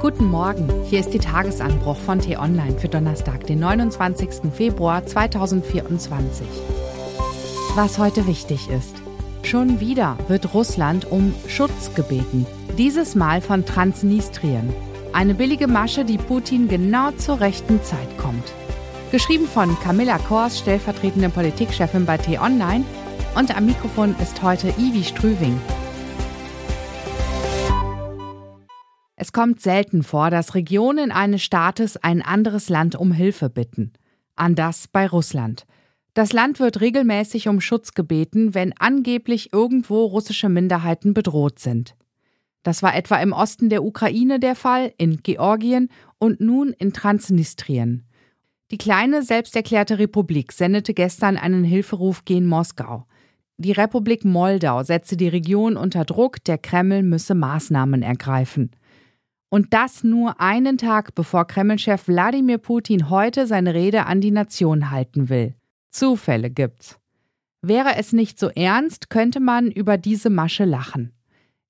Guten Morgen, hier ist die Tagesanbruch von T-Online für Donnerstag, den 29. Februar 2024. Was heute wichtig ist. Schon wieder wird Russland um Schutz gebeten. Dieses Mal von Transnistrien. Eine billige Masche, die Putin genau zur rechten Zeit kommt. Geschrieben von Camilla Kors, stellvertretende Politikchefin bei T-Online. Und am Mikrofon ist heute Ivi Strüving. Es kommt selten vor, dass Regionen eines Staates ein anderes Land um Hilfe bitten. Anders bei Russland. Das Land wird regelmäßig um Schutz gebeten, wenn angeblich irgendwo russische Minderheiten bedroht sind. Das war etwa im Osten der Ukraine der Fall, in Georgien und nun in Transnistrien. Die kleine, selbsterklärte Republik sendete gestern einen Hilferuf gen Moskau. Die Republik Moldau setzte die Region unter Druck, der Kreml müsse Maßnahmen ergreifen. Und das nur einen Tag bevor Kremlchef Wladimir Putin heute seine Rede an die Nation halten will. Zufälle gibt's. Wäre es nicht so ernst, könnte man über diese Masche lachen.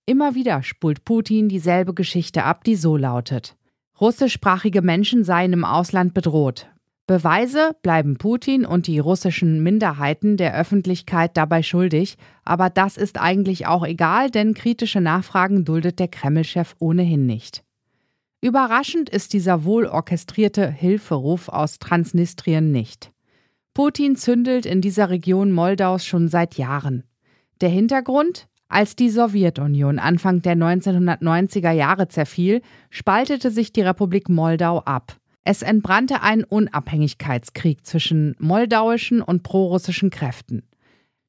Immer wieder spult Putin dieselbe Geschichte ab, die so lautet. Russischsprachige Menschen seien im Ausland bedroht. Beweise bleiben Putin und die russischen Minderheiten der Öffentlichkeit dabei schuldig, aber das ist eigentlich auch egal, denn kritische Nachfragen duldet der Kremlchef ohnehin nicht. Überraschend ist dieser wohl orchestrierte Hilferuf aus Transnistrien nicht. Putin zündelt in dieser Region Moldaus schon seit Jahren. Der Hintergrund? Als die Sowjetunion Anfang der 1990er Jahre zerfiel, spaltete sich die Republik Moldau ab. Es entbrannte ein Unabhängigkeitskrieg zwischen moldauischen und prorussischen Kräften.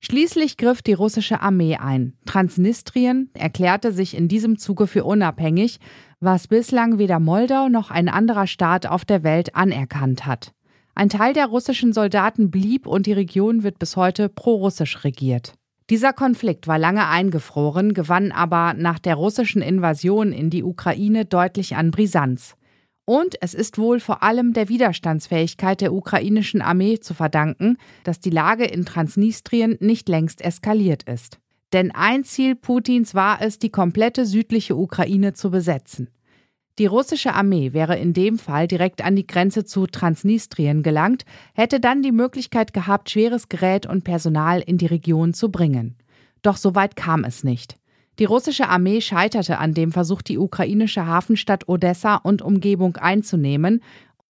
Schließlich griff die russische Armee ein. Transnistrien erklärte sich in diesem Zuge für unabhängig, was bislang weder Moldau noch ein anderer Staat auf der Welt anerkannt hat. Ein Teil der russischen Soldaten blieb und die Region wird bis heute prorussisch regiert. Dieser Konflikt war lange eingefroren, gewann aber nach der russischen Invasion in die Ukraine deutlich an Brisanz. Und es ist wohl vor allem der Widerstandsfähigkeit der ukrainischen Armee zu verdanken, dass die Lage in Transnistrien nicht längst eskaliert ist. Denn ein Ziel Putins war es, die komplette südliche Ukraine zu besetzen. Die russische Armee wäre in dem Fall direkt an die Grenze zu Transnistrien gelangt, hätte dann die Möglichkeit gehabt, schweres Gerät und Personal in die Region zu bringen. Doch so weit kam es nicht. Die russische Armee scheiterte an dem Versuch, die ukrainische Hafenstadt Odessa und Umgebung einzunehmen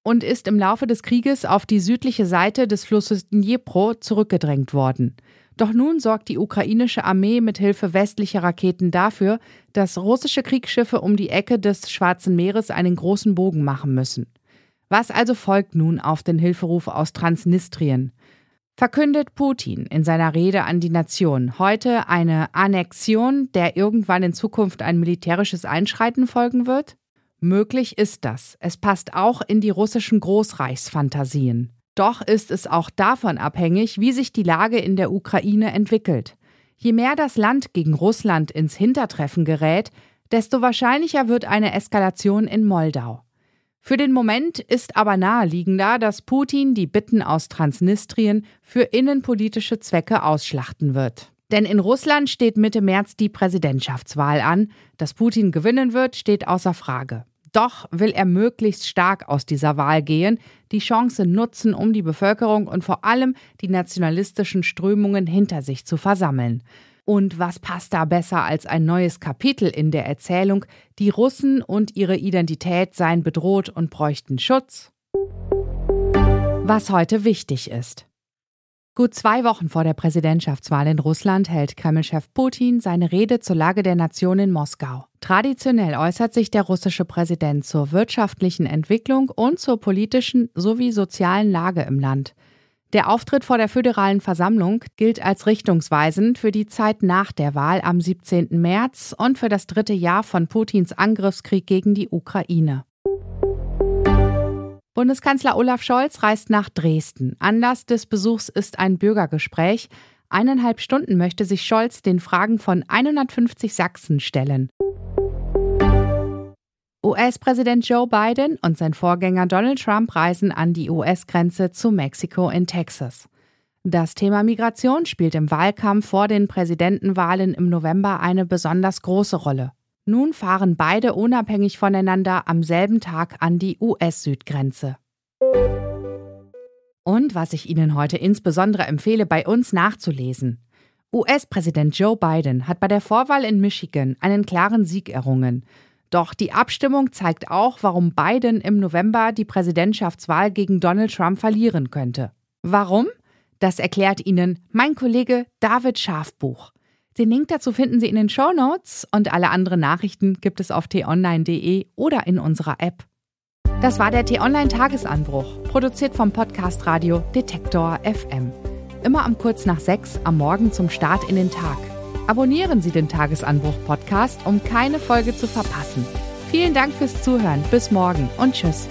und ist im Laufe des Krieges auf die südliche Seite des Flusses Dnipro zurückgedrängt worden. Doch nun sorgt die ukrainische Armee mit Hilfe westlicher Raketen dafür, dass russische Kriegsschiffe um die Ecke des Schwarzen Meeres einen großen Bogen machen müssen. Was also folgt nun auf den Hilferuf aus Transnistrien? Verkündet Putin in seiner Rede an die Nation heute eine Annexion, der irgendwann in Zukunft ein militärisches Einschreiten folgen wird? Möglich ist das. Es passt auch in die russischen Großreichsfantasien. Doch ist es auch davon abhängig, wie sich die Lage in der Ukraine entwickelt. Je mehr das Land gegen Russland ins Hintertreffen gerät, desto wahrscheinlicher wird eine Eskalation in Moldau. Für den Moment ist aber naheliegender, dass Putin die Bitten aus Transnistrien für innenpolitische Zwecke ausschlachten wird. Denn in Russland steht Mitte März die Präsidentschaftswahl an. Dass Putin gewinnen wird, steht außer Frage. Doch will er möglichst stark aus dieser Wahl gehen, die Chance nutzen, um die Bevölkerung und vor allem die nationalistischen Strömungen hinter sich zu versammeln. Und was passt da besser als ein neues Kapitel in der Erzählung, die Russen und ihre Identität seien bedroht und bräuchten Schutz? Was heute wichtig ist. Gut zwei Wochen vor der Präsidentschaftswahl in Russland hält Kremlchef Putin seine Rede zur Lage der Nation in Moskau. Traditionell äußert sich der russische Präsident zur wirtschaftlichen Entwicklung und zur politischen sowie sozialen Lage im Land. Der Auftritt vor der föderalen Versammlung gilt als richtungsweisend für die Zeit nach der Wahl am 17. März und für das dritte Jahr von Putins Angriffskrieg gegen die Ukraine. Bundeskanzler Olaf Scholz reist nach Dresden. Anlass des Besuchs ist ein Bürgergespräch. Eineinhalb Stunden möchte sich Scholz den Fragen von 150 Sachsen stellen. US-Präsident Joe Biden und sein Vorgänger Donald Trump reisen an die US-Grenze zu Mexiko in Texas. Das Thema Migration spielt im Wahlkampf vor den Präsidentenwahlen im November eine besonders große Rolle. Nun fahren beide unabhängig voneinander am selben Tag an die US-Südgrenze. Und was ich Ihnen heute insbesondere empfehle, bei uns nachzulesen. US-Präsident Joe Biden hat bei der Vorwahl in Michigan einen klaren Sieg errungen. Doch die Abstimmung zeigt auch, warum Biden im November die Präsidentschaftswahl gegen Donald Trump verlieren könnte. Warum? Das erklärt Ihnen mein Kollege David Schafbuch. Den Link dazu finden Sie in den Show Notes und alle anderen Nachrichten gibt es auf t-online.de oder in unserer App. Das war der T-Online Tagesanbruch, produziert vom Podcast Radio Detektor FM. Immer am kurz nach sechs am Morgen zum Start in den Tag. Abonnieren Sie den Tagesanbruch Podcast, um keine Folge zu verpassen. Vielen Dank fürs Zuhören. Bis morgen und tschüss.